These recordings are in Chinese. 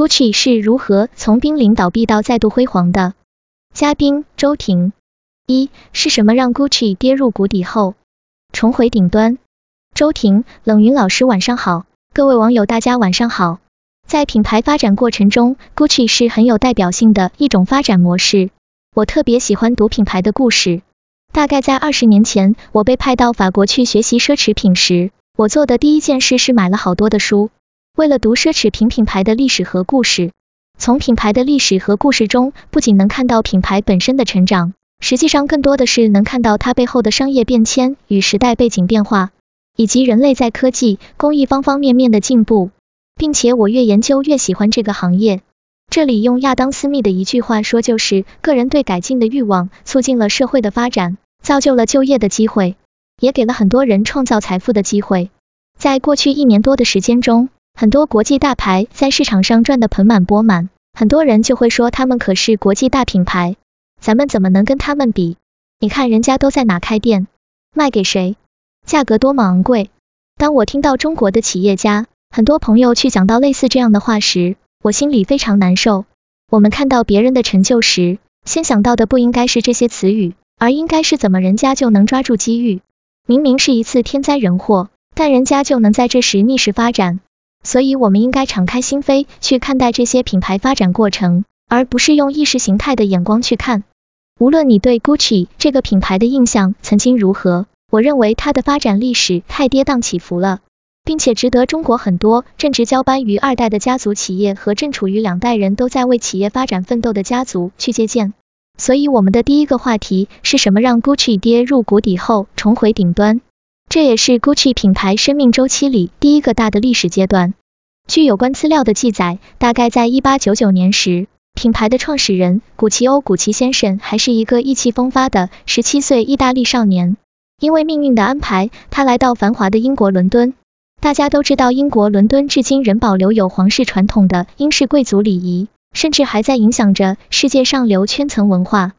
Gucci 是如何从濒临倒闭到再度辉煌的？嘉宾周婷。一是什么让 Gucci 跌入谷底后重回顶端？周婷，冷云老师晚上好，各位网友大家晚上好。在品牌发展过程中，Gucci 是很有代表性的一种发展模式。我特别喜欢读品牌的故事。大概在二十年前，我被派到法国去学习奢侈品时，我做的第一件事是买了好多的书。为了读奢侈品品牌的历史和故事，从品牌的历史和故事中，不仅能看到品牌本身的成长，实际上更多的是能看到它背后的商业变迁与时代背景变化，以及人类在科技、工艺方方面面的进步，并且我越研究越喜欢这个行业。这里用亚当·斯密的一句话说，就是个人对改进的欲望促进了社会的发展，造就了就业的机会，也给了很多人创造财富的机会。在过去一年多的时间中，很多国际大牌在市场上赚得盆满钵满，很多人就会说他们可是国际大品牌，咱们怎么能跟他们比？你看人家都在哪开店，卖给谁，价格多么昂贵。当我听到中国的企业家，很多朋友去讲到类似这样的话时，我心里非常难受。我们看到别人的成就时，先想到的不应该是这些词语，而应该是怎么人家就能抓住机遇。明明是一次天灾人祸，但人家就能在这时逆势发展。所以，我们应该敞开心扉去看待这些品牌发展过程，而不是用意识形态的眼光去看。无论你对 Gucci 这个品牌的印象曾经如何，我认为它的发展历史太跌宕起伏了，并且值得中国很多正值交班于二代的家族企业和正处于两代人都在为企业发展奋斗的家族去借鉴。所以，我们的第一个话题是什么让 Gucci 跌入谷底后重回顶端？这也是 Gucci 品牌生命周期里第一个大的历史阶段。据有关资料的记载，大概在一八九九年时，品牌的创始人古奇欧·古奇先生还是一个意气风发的十七岁意大利少年。因为命运的安排，他来到繁华的英国伦敦。大家都知道，英国伦敦至今仍保留有皇室传统的英式贵族礼仪，甚至还在影响着世界上流圈层文化。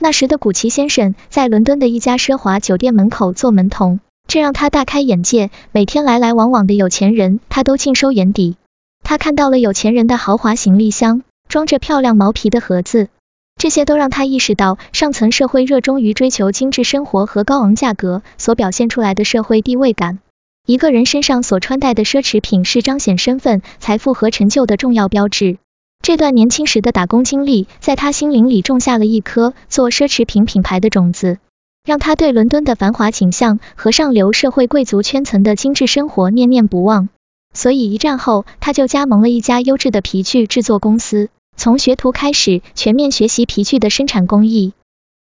那时的古奇先生在伦敦的一家奢华酒店门口做门童。这让他大开眼界，每天来来往往的有钱人，他都尽收眼底。他看到了有钱人的豪华行李箱，装着漂亮毛皮的盒子，这些都让他意识到上层社会热衷于追求精致生活和高昂价格所表现出来的社会地位感。一个人身上所穿戴的奢侈品是彰显身份、财富和成就的重要标志。这段年轻时的打工经历，在他心灵里种下了一颗做奢侈品品牌的种子。让他对伦敦的繁华景象和上流社会贵族圈层的精致生活念念不忘，所以一战后他就加盟了一家优质的皮具制作公司，从学徒开始全面学习皮具的生产工艺。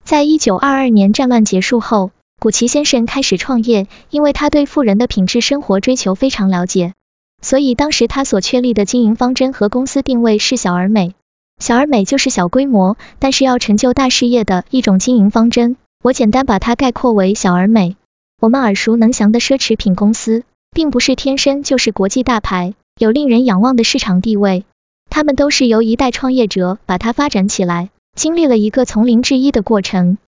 在一九二二年战乱结束后，古奇先生开始创业，因为他对富人的品质生活追求非常了解，所以当时他所确立的经营方针和公司定位是小而美。小而美就是小规模，但是要成就大事业的一种经营方针。我简单把它概括为小而美。我们耳熟能详的奢侈品公司，并不是天生就是国际大牌，有令人仰望的市场地位。他们都是由一代创业者把它发展起来，经历了一个从零至一的过程。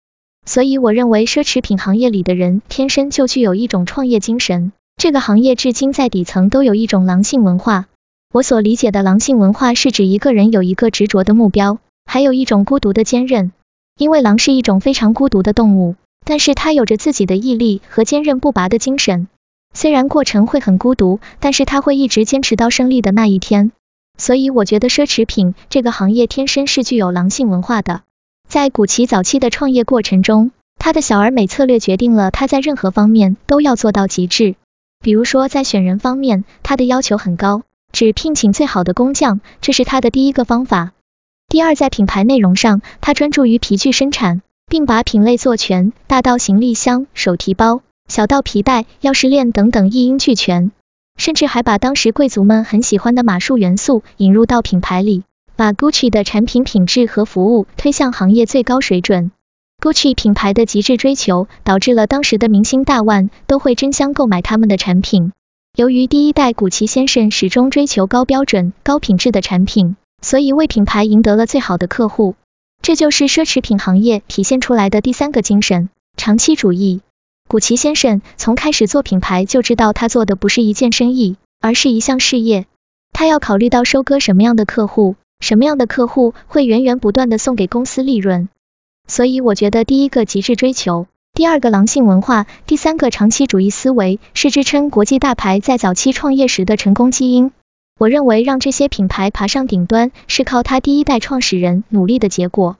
所以我认为奢侈品行业里的人天生就具有一种创业精神。这个行业至今在底层都有一种狼性文化。我所理解的狼性文化是指一个人有一个执着的目标，还有一种孤独的坚韧。因为狼是一种非常孤独的动物，但是它有着自己的毅力和坚韧不拔的精神。虽然过程会很孤独，但是它会一直坚持到胜利的那一天。所以我觉得奢侈品这个行业天生是具有狼性文化的。在古奇早期的创业过程中，他的小而美策略决定了他在任何方面都要做到极致。比如说在选人方面，他的要求很高，只聘请最好的工匠，这是他的第一个方法。第二，在品牌内容上，他专注于皮具生产，并把品类做全，大到行李箱、手提包，小到皮带、钥匙链等等一应俱全，甚至还把当时贵族们很喜欢的马术元素引入到品牌里，把 Gucci 的产品品质和服务推向行业最高水准。Gucci 品牌的极致追求，导致了当时的明星大腕都会争相购买他们的产品。由于第一代古奇先生始终追求高标准、高品质的产品。所以为品牌赢得了最好的客户，这就是奢侈品行业体现出来的第三个精神——长期主义。古奇先生从开始做品牌就知道他做的不是一件生意，而是一项事业。他要考虑到收割什么样的客户，什么样的客户会源源不断的送给公司利润。所以我觉得第一个极致追求，第二个狼性文化，第三个长期主义思维是支撑国际大牌在早期创业时的成功基因。我认为让这些品牌爬上顶端是靠他第一代创始人努力的结果。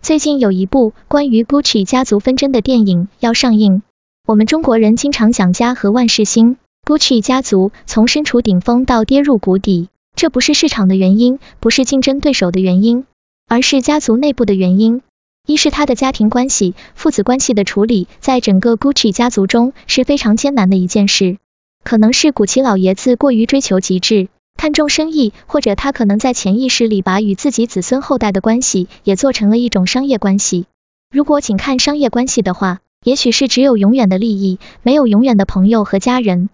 最近有一部关于 Gucci 家族纷争的电影要上映。我们中国人经常讲家和万事兴，Gucci 家族从身处顶峰到跌入谷底，这不是市场的原因，不是竞争对手的原因，而是家族内部的原因。一是他的家庭关系、父子关系的处理，在整个 Gucci 家族中是非常艰难的一件事。可能是古奇老爷子过于追求极致，看重生意，或者他可能在潜意识里把与自己子孙后代的关系也做成了一种商业关系。如果仅看商业关系的话，也许是只有永远的利益，没有永远的朋友和家人。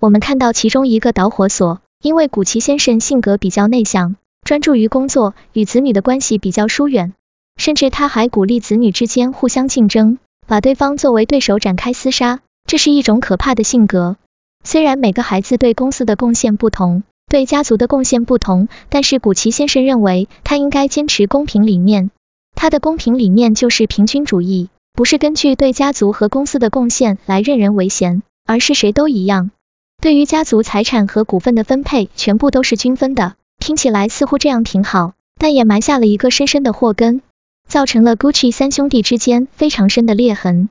我们看到其中一个导火索，因为古奇先生性格比较内向，专注于工作，与子女的关系比较疏远。甚至他还鼓励子女之间互相竞争，把对方作为对手展开厮杀，这是一种可怕的性格。虽然每个孩子对公司的贡献不同，对家族的贡献不同，但是古奇先生认为他应该坚持公平理念。他的公平理念就是平均主义，不是根据对家族和公司的贡献来任人唯贤，而是谁都一样。对于家族财产和股份的分配，全部都是均分的。听起来似乎这样挺好，但也埋下了一个深深的祸根。造成了 Gucci 三兄弟之间非常深的裂痕。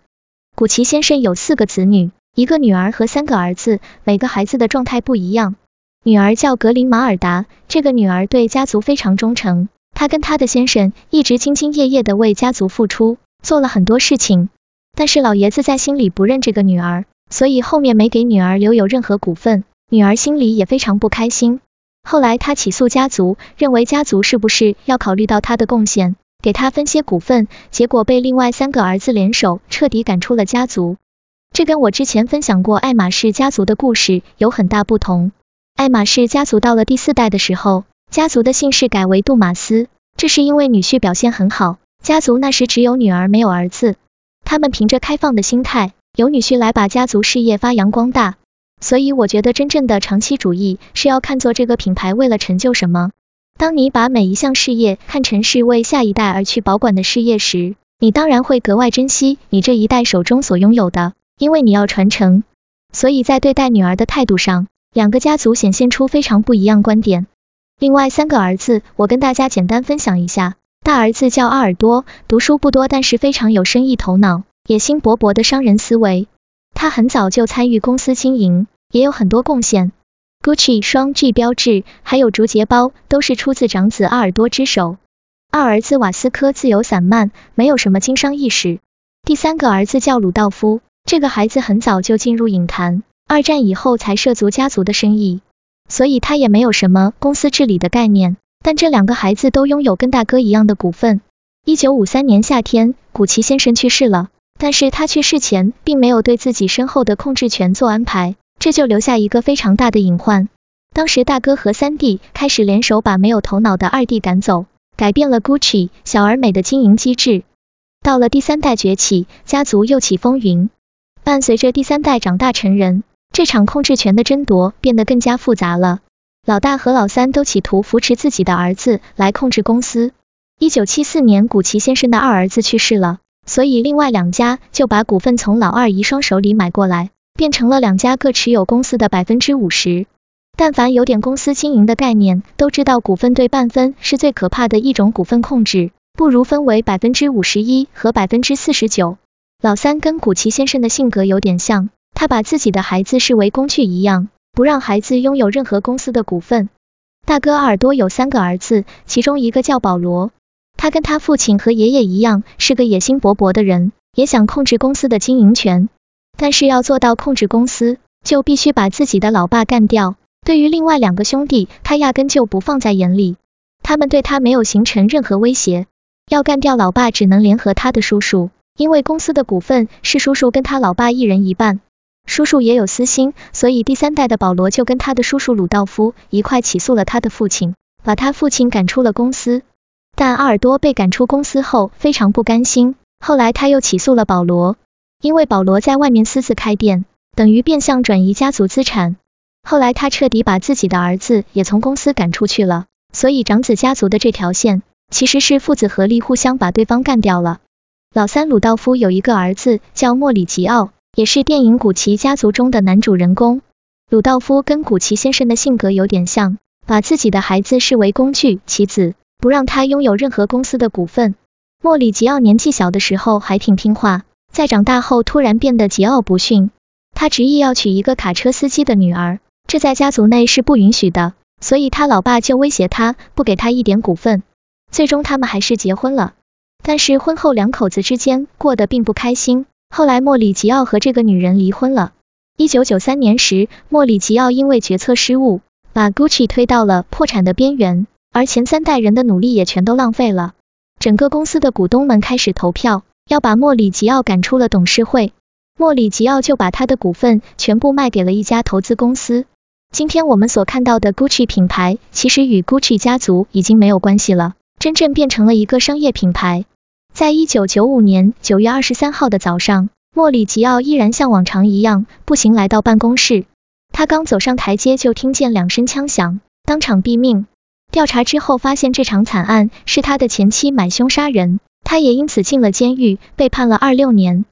古奇先生有四个子女，一个女儿和三个儿子，每个孩子的状态不一样。女儿叫格林马尔达，这个女儿对家族非常忠诚，她跟她的先生一直兢兢业业的为家族付出，做了很多事情。但是老爷子在心里不认这个女儿，所以后面没给女儿留有任何股份，女儿心里也非常不开心。后来他起诉家族，认为家族是不是要考虑到他的贡献？给他分些股份，结果被另外三个儿子联手彻底赶出了家族。这跟我之前分享过爱马仕家族的故事有很大不同。爱马仕家族到了第四代的时候，家族的姓氏改为杜马斯，这是因为女婿表现很好，家族那时只有女儿没有儿子，他们凭着开放的心态，由女婿来把家族事业发扬光大。所以我觉得真正的长期主义是要看作这个品牌为了成就什么。当你把每一项事业看成是为下一代而去保管的事业时，你当然会格外珍惜你这一代手中所拥有的，因为你要传承。所以在对待女儿的态度上，两个家族显现出非常不一样观点。另外三个儿子，我跟大家简单分享一下。大儿子叫阿尔多，读书不多，但是非常有生意头脑，野心勃勃的商人思维。他很早就参与公司经营，也有很多贡献。Gucci 双 G 标志，还有竹节包，都是出自长子阿尔多之手。二儿子瓦斯科自由散漫，没有什么经商意识。第三个儿子叫鲁道夫，这个孩子很早就进入影坛，二战以后才涉足家族的生意，所以他也没有什么公司治理的概念。但这两个孩子都拥有跟大哥一样的股份。一九五三年夏天，古奇先生去世了，但是他去世前并没有对自己身后的控制权做安排。这就留下一个非常大的隐患。当时大哥和三弟开始联手把没有头脑的二弟赶走，改变了 Gucci 小而美的经营机制。到了第三代崛起，家族又起风云。伴随着第三代长大成人，这场控制权的争夺变得更加复杂了。老大和老三都企图扶持自己的儿子来控制公司。一九七四年，古奇先生的二儿子去世了，所以另外两家就把股份从老二遗孀手里买过来。变成了两家各持有公司的百分之五十。但凡有点公司经营的概念，都知道股份对半分是最可怕的一种股份控制，不如分为百分之五十一和百分之四十九。老三跟古奇先生的性格有点像，他把自己的孩子视为工具一样，不让孩子拥有任何公司的股份。大哥阿尔多有三个儿子，其中一个叫保罗，他跟他父亲和爷爷一样，是个野心勃勃的人，也想控制公司的经营权。但是要做到控制公司，就必须把自己的老爸干掉。对于另外两个兄弟，他压根就不放在眼里，他们对他没有形成任何威胁。要干掉老爸，只能联合他的叔叔，因为公司的股份是叔叔跟他老爸一人一半。叔叔也有私心，所以第三代的保罗就跟他的叔叔鲁道夫一块起诉了他的父亲，把他父亲赶出了公司。但阿尔多被赶出公司后非常不甘心，后来他又起诉了保罗。因为保罗在外面私自开店，等于变相转移家族资产。后来他彻底把自己的儿子也从公司赶出去了，所以长子家族的这条线其实是父子合力互相把对方干掉了。老三鲁道夫有一个儿子叫莫里吉奥，也是电影《古奇家族》中的男主人公。鲁道夫跟古奇先生的性格有点像，把自己的孩子视为工具棋子，不让他拥有任何公司的股份。莫里吉奥年纪小的时候还挺听话，在长大后突然变得桀骜不驯。他执意要娶一个卡车司机的女儿。这在家族内是不允许的，所以他老爸就威胁他不给他一点股份。最终他们还是结婚了，但是婚后两口子之间过得并不开心。后来莫里吉奥和这个女人离婚了。一九九三年时，莫里吉奥因为决策失误，把 Gucci 推到了破产的边缘，而前三代人的努力也全都浪费了。整个公司的股东们开始投票，要把莫里吉奥赶出了董事会。莫里吉奥就把他的股份全部卖给了一家投资公司。今天我们所看到的 Gucci 品牌，其实与 Gucci 家族已经没有关系了，真正变成了一个商业品牌。在一九九五年九月二十三号的早上，莫里吉奥依然像往常一样步行来到办公室。他刚走上台阶，就听见两声枪响，当场毙命。调查之后发现，这场惨案是他的前妻买凶杀人，他也因此进了监狱，被判了二六年。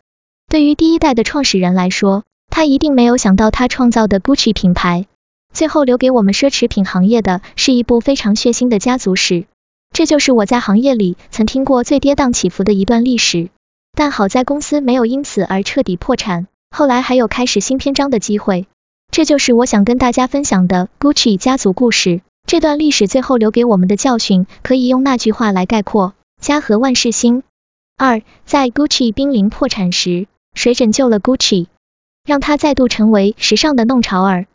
对于第一代的创始人来说，他一定没有想到他创造的 Gucci 品牌。最后留给我们奢侈品行业的是一部非常血腥的家族史，这就是我在行业里曾听过最跌宕起伏的一段历史。但好在公司没有因此而彻底破产，后来还有开始新篇章的机会。这就是我想跟大家分享的 Gucci 家族故事。这段历史最后留给我们的教训，可以用那句话来概括：家和万事兴。二，在 Gucci 濒临破产时，谁拯救了 Gucci，让他再度成为时尚的弄潮儿？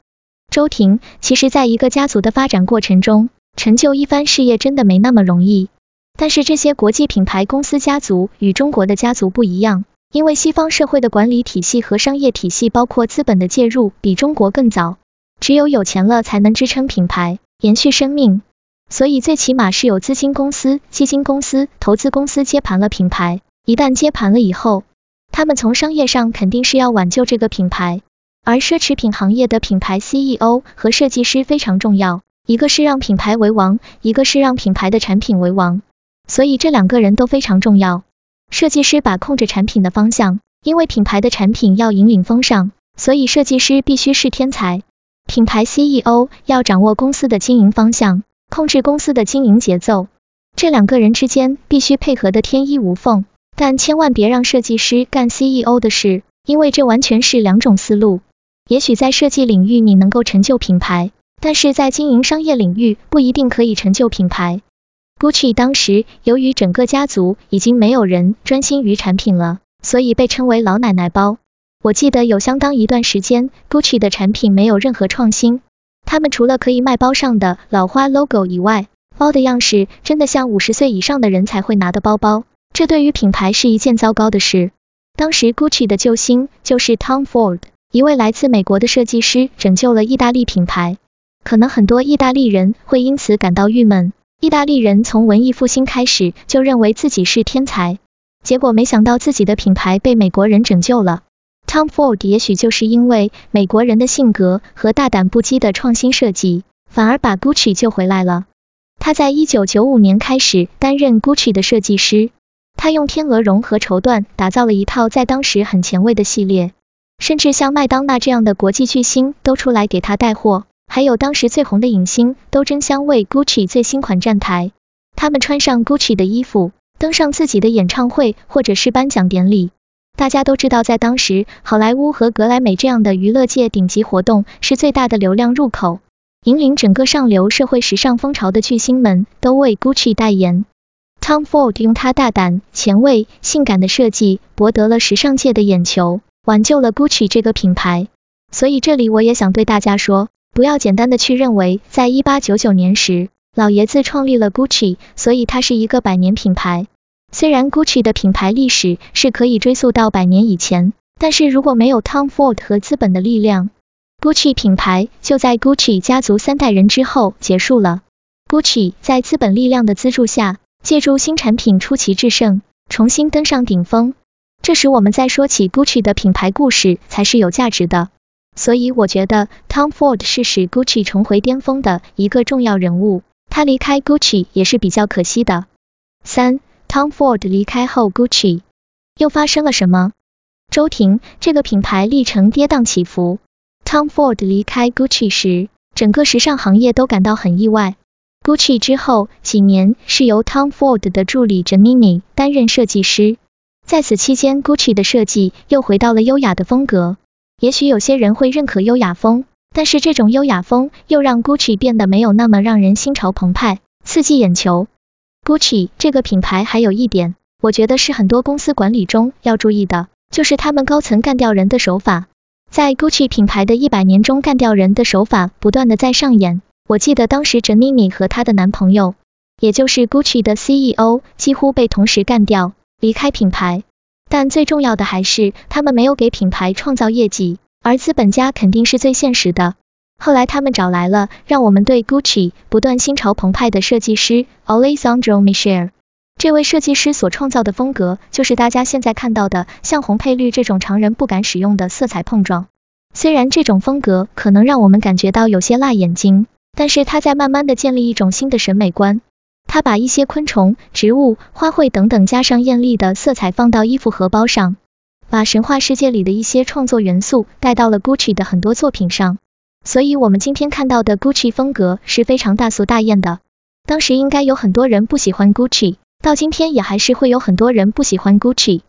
周婷，其实，在一个家族的发展过程中，成就一番事业真的没那么容易。但是这些国际品牌公司家族与中国的家族不一样，因为西方社会的管理体系和商业体系，包括资本的介入，比中国更早。只有有钱了，才能支撑品牌延续生命。所以最起码是有资金公司、基金公司、投资公司接盘了品牌。一旦接盘了以后，他们从商业上肯定是要挽救这个品牌。而奢侈品行业的品牌 CEO 和设计师非常重要，一个是让品牌为王，一个是让品牌的产品为王，所以这两个人都非常重要。设计师把控着产品的方向，因为品牌的产品要引领风尚，所以设计师必须是天才。品牌 CEO 要掌握公司的经营方向，控制公司的经营节奏，这两个人之间必须配合的天衣无缝，但千万别让设计师干 CEO 的事，因为这完全是两种思路。也许在设计领域你能够成就品牌，但是在经营商业领域不一定可以成就品牌。Gucci 当时由于整个家族已经没有人专心于产品了，所以被称为老奶奶包。我记得有相当一段时间，Gucci 的产品没有任何创新，他们除了可以卖包上的老花 logo 以外，包的样式真的像五十岁以上的人才会拿的包包，这对于品牌是一件糟糕的事。当时 Gucci 的救星就是 Tom Ford。一位来自美国的设计师拯救了意大利品牌，可能很多意大利人会因此感到郁闷。意大利人从文艺复兴开始就认为自己是天才，结果没想到自己的品牌被美国人拯救了。Tom Ford 也许就是因为美国人的性格和大胆不羁的创新设计，反而把 Gucci 救回来了。他在一九九五年开始担任 Gucci 的设计师，他用天鹅绒和绸缎打造了一套在当时很前卫的系列。甚至像麦当娜这样的国际巨星都出来给他带货，还有当时最红的影星都争相为 Gucci 最新款站台。他们穿上 Gucci 的衣服，登上自己的演唱会或者是颁奖典礼。大家都知道，在当时，好莱坞和格莱美这样的娱乐界顶级活动是最大的流量入口，引领整个上流社会时尚风潮的巨星们都为 Gucci 代言。Tom Ford 用他大胆、前卫、性感的设计博得了时尚界的眼球。挽救了 Gucci 这个品牌，所以这里我也想对大家说，不要简单的去认为，在一八九九年时，老爷子创立了 Gucci，所以它是一个百年品牌。虽然 Gucci 的品牌历史是可以追溯到百年以前，但是如果没有 Tom Ford 和资本的力量，Gucci 品牌就在 Gucci 家族三代人之后结束了。Gucci 在资本力量的资助下，借助新产品出奇制胜，重新登上顶峰。这时我们再说起 Gucci 的品牌故事才是有价值的。所以我觉得 Tom Ford 是使 Gucci 重回巅峰的一个重要人物，他离开 Gucci 也是比较可惜的。三，Tom Ford 离开后，Gucci 又发生了什么？周婷，这个品牌历程跌宕起伏。Tom Ford 离开 Gucci 时，整个时尚行业都感到很意外。Gucci 之后几年是由 Tom Ford 的助理 Giannini 担任设计师，在此期间，Gucci 的设计又回到了优雅的风格。也许有些人会认可优雅风，但是这种优雅风又让 Gucci 变得没有那么让人心潮澎湃、刺激眼球。Gucci 这个品牌还有一点，我觉得是很多公司管理中要注意的，就是他们高层干掉人的手法。在 Gucci 品牌的一百年中，干掉人的手法不断的在上演。我记得当时的咪咪和她的男朋友，也就是 Gucci 的 CEO，几乎被同时干掉，离开品牌。但最重要的还是，他们没有给品牌创造业绩，而资本家肯定是最现实的。后来他们找来了让我们对 Gucci 不断心潮澎湃的设计师 Alessandro m i c h e l。这位设计师所创造的风格，就是大家现在看到的像红配绿这种常人不敢使用的色彩碰撞。虽然这种风格可能让我们感觉到有些辣眼睛，但是他在慢慢的建立一种新的审美观。他把一些昆虫、植物、花卉等等加上艳丽的色彩放到衣服、荷包上，把神话世界里的一些创作元素带到了 Gucci 的很多作品上。所以，我们今天看到的 Gucci 风格是非常大俗大艳的。当时应该有很多人不喜欢 Gucci，到今天也还是会有很多人不喜欢 Gucci。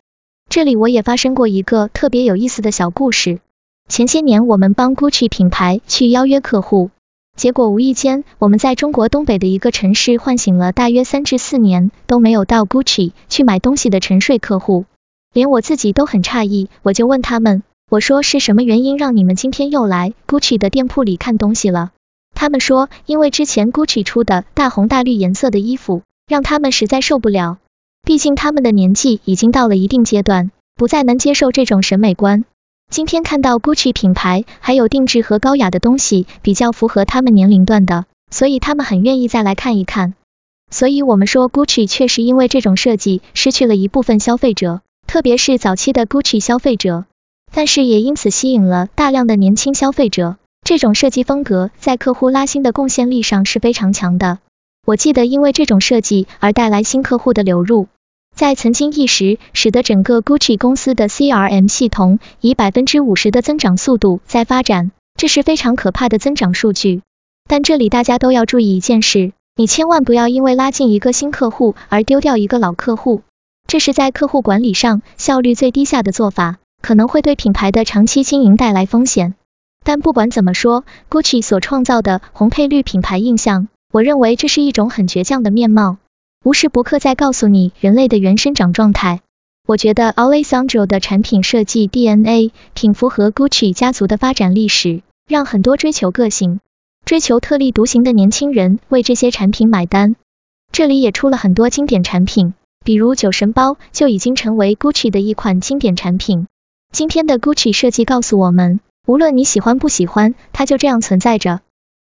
这里我也发生过一个特别有意思的小故事。前些年我们帮 Gucci 品牌去邀约客户。结果无意间，我们在中国东北的一个城市唤醒了大约三至四年都没有到 Gucci 去买东西的沉睡客户，连我自己都很诧异。我就问他们，我说是什么原因让你们今天又来 Gucci 的店铺里看东西了？他们说，因为之前 Gucci 出的大红大绿颜色的衣服，让他们实在受不了。毕竟他们的年纪已经到了一定阶段，不再能接受这种审美观。今天看到 Gucci 品牌还有定制和高雅的东西，比较符合他们年龄段的，所以他们很愿意再来看一看。所以我们说 Gucci 确实因为这种设计失去了一部分消费者，特别是早期的 Gucci 消费者，但是也因此吸引了大量的年轻消费者。这种设计风格在客户拉新的贡献力上是非常强的。我记得因为这种设计而带来新客户的流入。在曾经一时，使得整个 Gucci 公司的 CRM 系统以百分之五十的增长速度在发展，这是非常可怕的增长数据。但这里大家都要注意一件事，你千万不要因为拉近一个新客户而丢掉一个老客户，这是在客户管理上效率最低下的做法，可能会对品牌的长期经营带来风险。但不管怎么说，Gucci 所创造的红配绿品牌印象，我认为这是一种很倔强的面貌。无时不刻在告诉你人类的原生长状态。我觉得 Alessandro 的产品设计 DNA 挺符合 Gucci 家族的发展历史，让很多追求个性、追求特立独行的年轻人为这些产品买单。这里也出了很多经典产品，比如酒神包就已经成为 Gucci 的一款经典产品。今天的 Gucci 设计告诉我们，无论你喜欢不喜欢，它就这样存在着。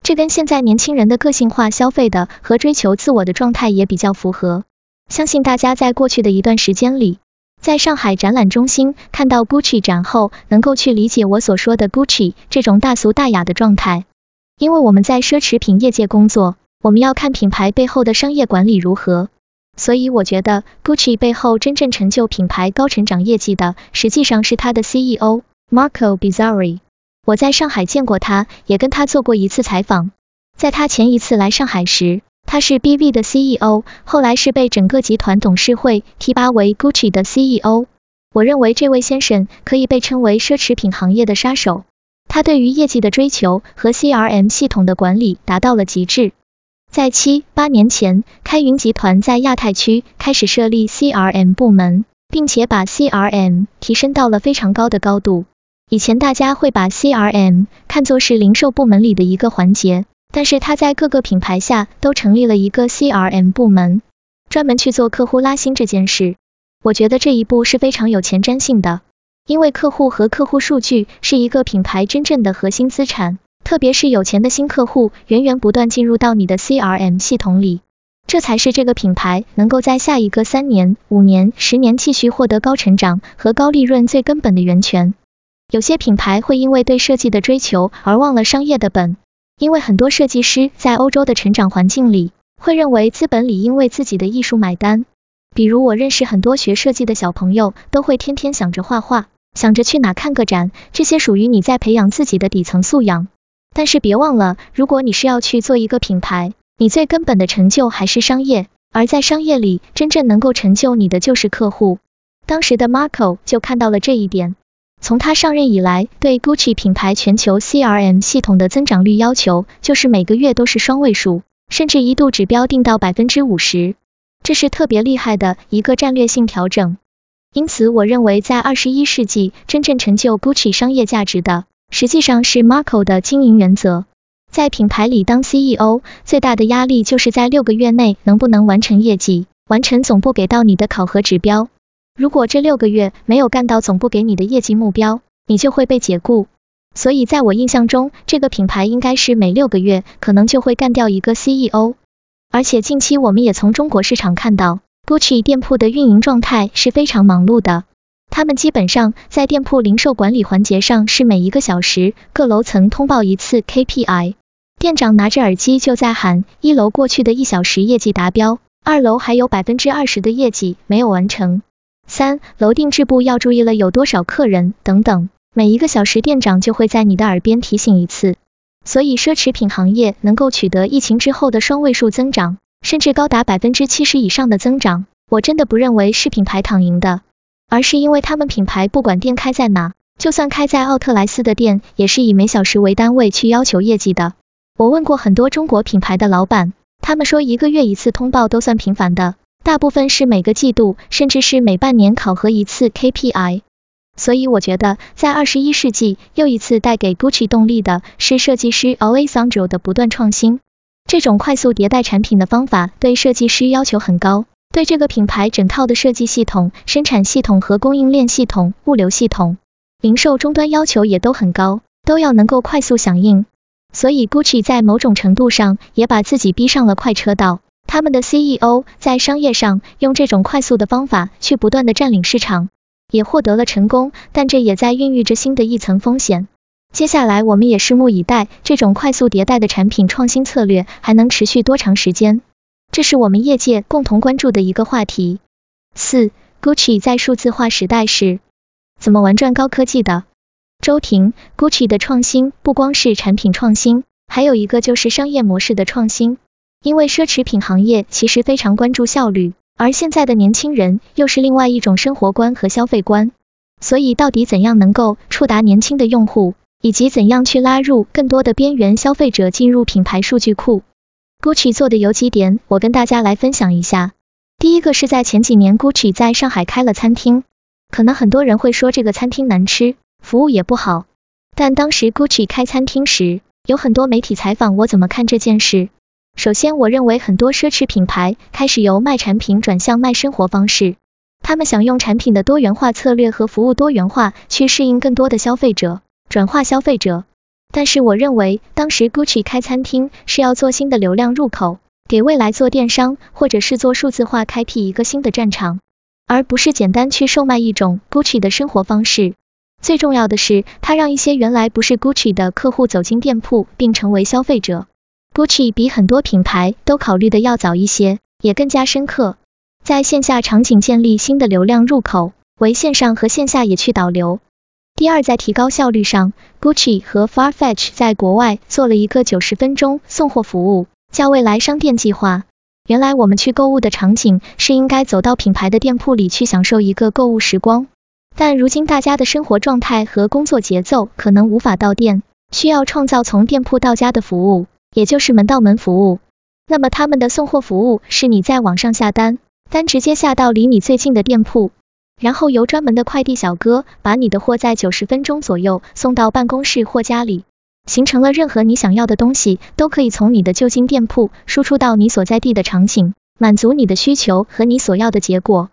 这跟现在年轻人的个性化消费的和追求自我的状态也比较符合。相信大家在过去的一段时间里，在上海展览中心看到 Gucci 展后，能够去理解我所说的 Gucci 这种大俗大雅的状态。因为我们在奢侈品业界工作，我们要看品牌背后的商业管理如何。所以我觉得 Gucci 背后真正成就品牌高成长业绩的，实际上是他的 CEO Marco Bizzarri。我在上海见过他，也跟他做过一次采访。在他前一次来上海时，他是 BV 的 CEO，后来是被整个集团董事会提拔为 Gucci 的 CEO。我认为这位先生可以被称为奢侈品行业的杀手。他对于业绩的追求和 CRM 系统的管理达到了极致。在七八年前，开云集团在亚太区开始设立 CRM 部门，并且把 CRM 提升到了非常高的高度。以前大家会把 CRM 看作是零售部门里的一个环节，但是它在各个品牌下都成立了一个 CRM 部门，专门去做客户拉新这件事。我觉得这一步是非常有前瞻性的，因为客户和客户数据是一个品牌真正的核心资产，特别是有钱的新客户源源不断进入到你的 CRM 系统里，这才是这个品牌能够在下一个三年、五年、十年继续获得高成长和高利润最根本的源泉。有些品牌会因为对设计的追求而忘了商业的本，因为很多设计师在欧洲的成长环境里，会认为资本理应为自己的艺术买单。比如我认识很多学设计的小朋友，都会天天想着画画，想着去哪看个展，这些属于你在培养自己的底层素养。但是别忘了，如果你是要去做一个品牌，你最根本的成就还是商业，而在商业里，真正能够成就你的就是客户。当时的 Marco 就看到了这一点。从他上任以来，对 Gucci 品牌全球 CRM 系统的增长率要求就是每个月都是双位数，甚至一度指标定到百分之五十，这是特别厉害的一个战略性调整。因此，我认为在二十一世纪真正成就 Gucci 商业价值的，实际上是 Marco 的经营原则。在品牌里当 CEO，最大的压力就是在六个月内能不能完成业绩，完成总部给到你的考核指标。如果这六个月没有干到总部给你的业绩目标，你就会被解雇。所以在我印象中，这个品牌应该是每六个月可能就会干掉一个 CEO。而且近期我们也从中国市场看到，Gucci 店铺的运营状态是非常忙碌的。他们基本上在店铺零售管理环节上是每一个小时各楼层通报一次 KPI，店长拿着耳机就在喊一楼过去的一小时业绩达标，二楼还有百分之二十的业绩没有完成。三楼定制部要注意了有多少客人等等，每一个小时店长就会在你的耳边提醒一次。所以奢侈品行业能够取得疫情之后的双位数增长，甚至高达百分之七十以上的增长，我真的不认为是品牌躺赢的，而是因为他们品牌不管店开在哪，就算开在奥特莱斯的店，也是以每小时为单位去要求业绩的。我问过很多中国品牌的老板，他们说一个月一次通报都算频繁的。大部分是每个季度，甚至是每半年考核一次 KPI，所以我觉得在二十一世纪又一次带给 Gucci 动力的是设计师 Alessandro 的不断创新。这种快速迭代产品的方法对设计师要求很高，对这个品牌整套的设计系统、生产系统和供应链系统、物流系统、零售终端要求也都很高，都要能够快速响应。所以 Gucci 在某种程度上也把自己逼上了快车道。他们的 CEO 在商业上用这种快速的方法去不断的占领市场，也获得了成功，但这也在孕育着新的一层风险。接下来我们也拭目以待，这种快速迭代的产品创新策略还能持续多长时间？这是我们业界共同关注的一个话题。四，Gucci 在数字化时代是怎么玩转高科技的？周婷，Gucci 的创新不光是产品创新，还有一个就是商业模式的创新。因为奢侈品行业其实非常关注效率，而现在的年轻人又是另外一种生活观和消费观，所以到底怎样能够触达年轻的用户，以及怎样去拉入更多的边缘消费者进入品牌数据库，Gucci 做的有几点，我跟大家来分享一下。第一个是在前几年，Gucci 在上海开了餐厅，可能很多人会说这个餐厅难吃，服务也不好，但当时 Gucci 开餐厅时，有很多媒体采访我怎么看这件事。首先，我认为很多奢侈品牌开始由卖产品转向卖生活方式，他们想用产品的多元化策略和服务多元化去适应更多的消费者，转化消费者。但是我认为，当时 Gucci 开餐厅是要做新的流量入口，给未来做电商或者是做数字化开辟一个新的战场，而不是简单去售卖一种 Gucci 的生活方式。最重要的是，它让一些原来不是 Gucci 的客户走进店铺并成为消费者。Gucci 比很多品牌都考虑的要早一些，也更加深刻，在线下场景建立新的流量入口，为线上和线下也去导流。第二，在提高效率上，Gucci 和 Farfetch 在国外做了一个九十分钟送货服务，叫未来商店计划。原来我们去购物的场景是应该走到品牌的店铺里去享受一个购物时光，但如今大家的生活状态和工作节奏可能无法到店，需要创造从店铺到家的服务。也就是门到门服务，那么他们的送货服务是你在网上下单，单直接下到离你最近的店铺，然后由专门的快递小哥把你的货在九十分钟左右送到办公室或家里，形成了任何你想要的东西都可以从你的就近店铺输出到你所在地的场景，满足你的需求和你所要的结果。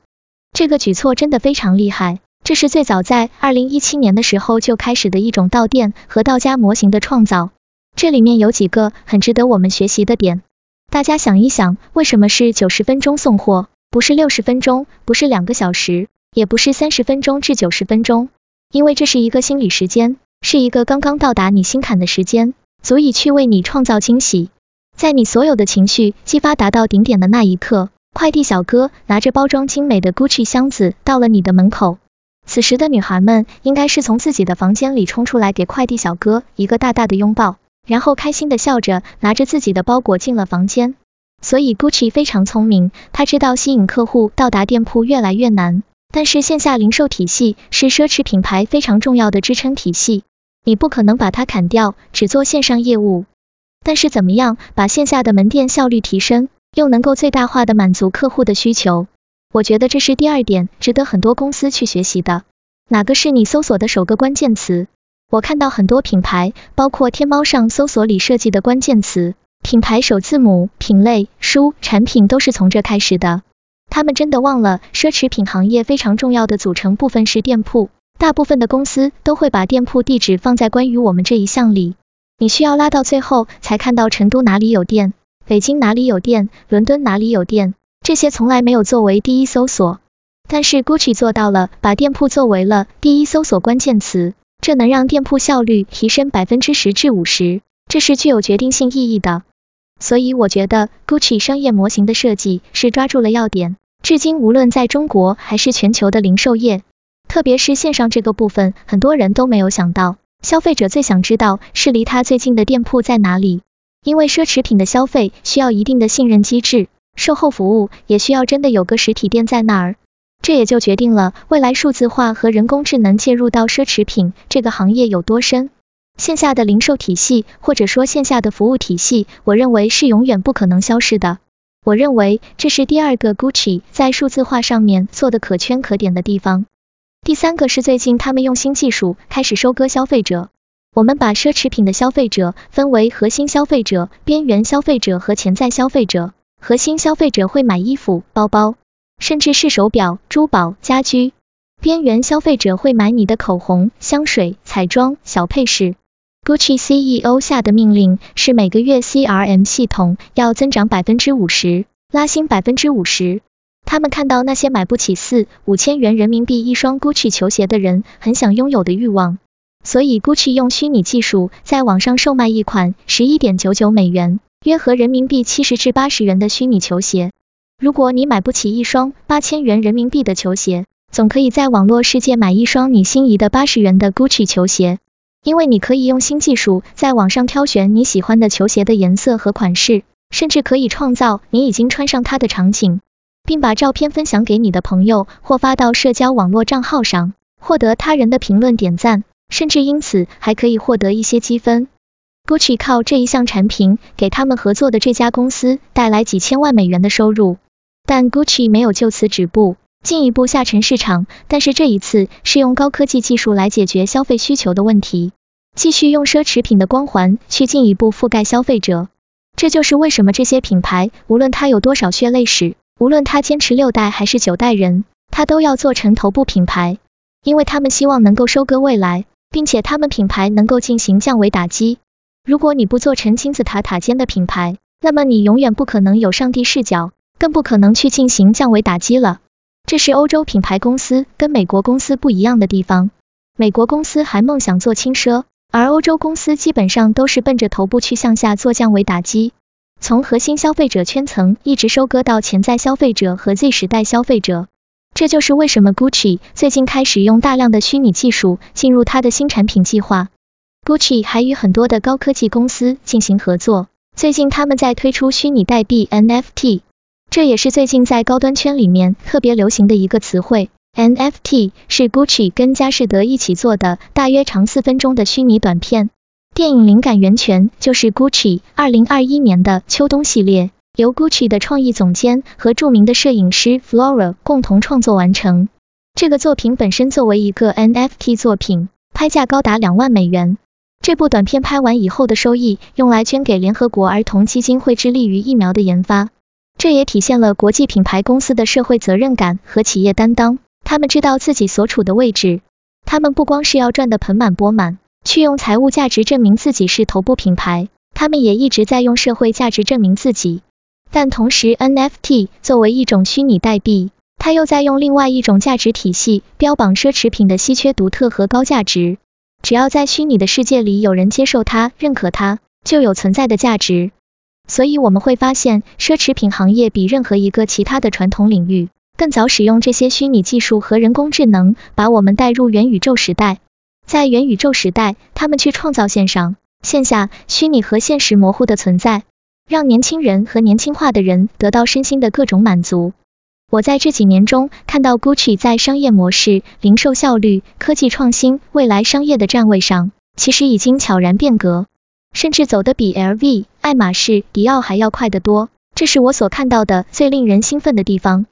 这个举措真的非常厉害，这是最早在二零一七年的时候就开始的一种到店和到家模型的创造。这里面有几个很值得我们学习的点，大家想一想，为什么是九十分钟送货，不是六十分钟，不是两个小时，也不是三十分钟至九十分钟？因为这是一个心理时间，是一个刚刚到达你心坎的时间，足以去为你创造惊喜。在你所有的情绪激发达到顶点的那一刻，快递小哥拿着包装精美的 Gucci 箱子到了你的门口。此时的女孩们应该是从自己的房间里冲出来，给快递小哥一个大大的拥抱，然后开心的笑着拿着自己的包裹进了房间。所以 Gucci 非常聪明，他知道吸引客户到达店铺越来越难，但是线下零售体系是奢侈品牌非常重要的支撑体系，你不可能把它砍掉，只做线上业务。但是怎么样把线下的门店效率提升，又能够最大化的满足客户的需求？我觉得这是第二点，值得很多公司去学习的。哪个是你搜索的首个关键词？我看到很多品牌，包括天猫上搜索里设计的关键词，品牌首字母、品类、书、产品都是从这开始的。他们真的忘了，奢侈品行业非常重要的组成部分是店铺，大部分的公司都会把店铺地址放在关于我们这一项里。你需要拉到最后才看到成都哪里有店，北京哪里有店，伦敦哪里有店。这些从来没有作为第一搜索，但是 Gucci 做到了，把店铺作为了第一搜索关键词，这能让店铺效率提升百分之十至五十，这是具有决定性意义的。所以我觉得 Gucci 商业模型的设计是抓住了要点，至今无论在中国还是全球的零售业，特别是线上这个部分，很多人都没有想到，消费者最想知道是离他最近的店铺在哪里，因为奢侈品的消费需要一定的信任机制。售后服务也需要真的有个实体店在那儿，这也就决定了未来数字化和人工智能介入到奢侈品这个行业有多深。线下的零售体系或者说线下的服务体系，我认为是永远不可能消失的。我认为这是第二个 Gucci 在数字化上面做的可圈可点的地方。第三个是最近他们用新技术开始收割消费者。我们把奢侈品的消费者分为核心消费者、边缘消费者和潜在消费者。核心消费者会买衣服、包包，甚至是手表、珠宝、家居；边缘消费者会买你的口红、香水、彩妆、小配饰。Gucci CEO 下的命令是每个月 CRM 系统要增长百分之五十，拉新百分之五十。他们看到那些买不起四五千元人民币一双 Gucci 球鞋的人很想拥有的欲望，所以 Gucci 用虚拟技术在网上售卖一款十一点九九美元。约合人民币七十至八十元的虚拟球鞋，如果你买不起一双八千元人民币的球鞋，总可以在网络世界买一双你心仪的八十元的 Gucci 球鞋，因为你可以用新技术在网上挑选你喜欢的球鞋的颜色和款式，甚至可以创造你已经穿上它的场景，并把照片分享给你的朋友或发到社交网络账号上，获得他人的评论点赞，甚至因此还可以获得一些积分。Gucci 靠这一项产品给他们合作的这家公司带来几千万美元的收入，但 Gucci 没有就此止步，进一步下沉市场，但是这一次是用高科技技术来解决消费需求的问题，继续用奢侈品的光环去进一步覆盖消费者。这就是为什么这些品牌，无论它有多少血泪史，无论它坚持六代还是九代人，它都要做成头部品牌，因为他们希望能够收割未来，并且他们品牌能够进行降维打击。如果你不做成金字塔塔尖的品牌，那么你永远不可能有上帝视角，更不可能去进行降维打击了。这是欧洲品牌公司跟美国公司不一样的地方。美国公司还梦想做轻奢，而欧洲公司基本上都是奔着头部去向下做降维打击，从核心消费者圈层一直收割到潜在消费者和 Z 时代消费者。这就是为什么 Gucci 最近开始用大量的虚拟技术进入它的新产品计划。Gucci 还与很多的高科技公司进行合作，最近他们在推出虚拟代币 NFT，这也是最近在高端圈里面特别流行的一个词汇。NFT 是 Gucci 跟佳士得一起做的，大约长四分钟的虚拟短片。电影灵感源泉就是 Gucci 二零二一年的秋冬系列，由 Gucci 的创意总监和著名的摄影师 Flora 共同创作完成。这个作品本身作为一个 NFT 作品，拍价高达两万美元。这部短片拍完以后的收益用来捐给联合国儿童基金会，致力于疫苗的研发。这也体现了国际品牌公司的社会责任感和企业担当。他们知道自己所处的位置，他们不光是要赚得盆满钵满，去用财务价值证明自己是头部品牌，他们也一直在用社会价值证明自己。但同时，NFT 作为一种虚拟代币。它又在用另外一种价值体系标榜奢侈品的稀缺、独特和高价值。只要在虚拟的世界里有人接受它、认可它，就有存在的价值。所以我们会发现，奢侈品行业比任何一个其他的传统领域更早使用这些虚拟技术和人工智能，把我们带入元宇宙时代。在元宇宙时代，他们去创造线上、线下、虚拟和现实模糊的存在，让年轻人和年轻化的人得到身心的各种满足。我在这几年中看到 Gucci 在商业模式、零售效率、科技创新、未来商业的站位上，其实已经悄然变革，甚至走得比 LV、爱马仕、迪奥还要快得多。这是我所看到的最令人兴奋的地方。